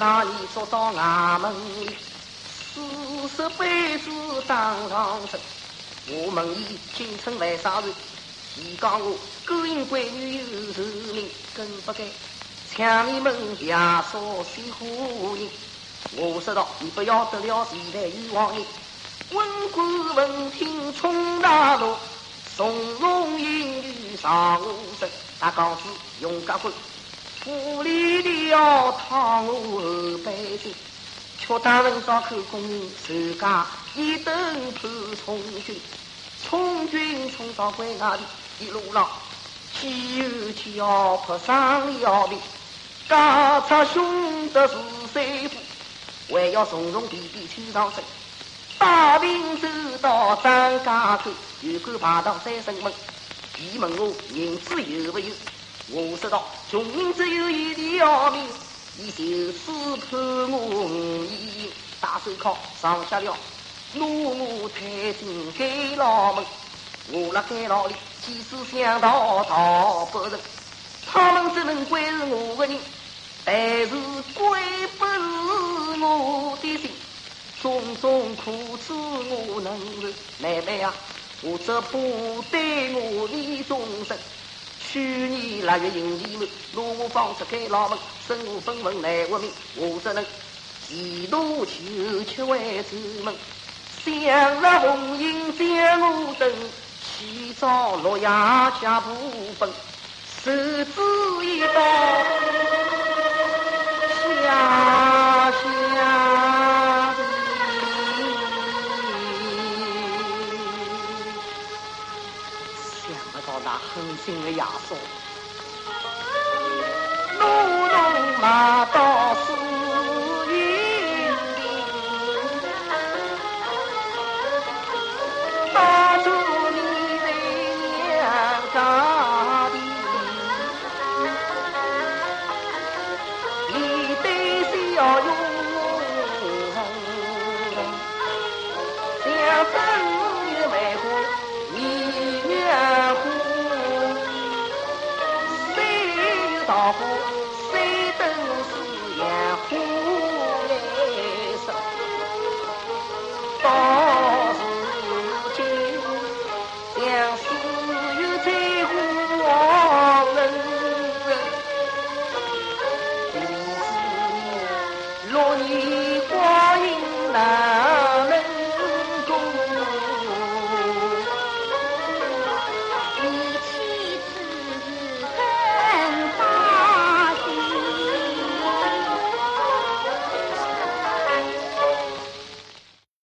那里坐到衙门里，四十辈子当上身。我问伊青春为啥事？伊讲我勾引闺女有仇人，更不该抢你们家少些妇人。我说道：你不要得了现在冤枉人。文官闻听冲大怒，从容引女上我身。大刚子用家棍，府里的要讨我后背心，却当人招口公人受家一等判从军。从军冲到关那里，一路上岂有天要破伤了的，家出兄弟是谁夫？还要从容地地去上身。大兵走到张家口，有官爬到三圣门，疑问我银子有没有？我说道：穷人只有一条命，你就是判我五亿大手铐上下了。怒我抬进监牢门，我那监牢里即使想逃逃不成，他们只能归是我的人，但是归不是我的心。种种苦楚我能忍，妹妹啊，我这不对我的。终身。去年腊月阴地门，若我放出开牢门，身无分文难活命，我只能几度求却为出门。向日红缨将我等，起早落夜家不分，手指一刀下下的，想不到那狠心的亚索，三等四也呼来声到如今良师又在乎我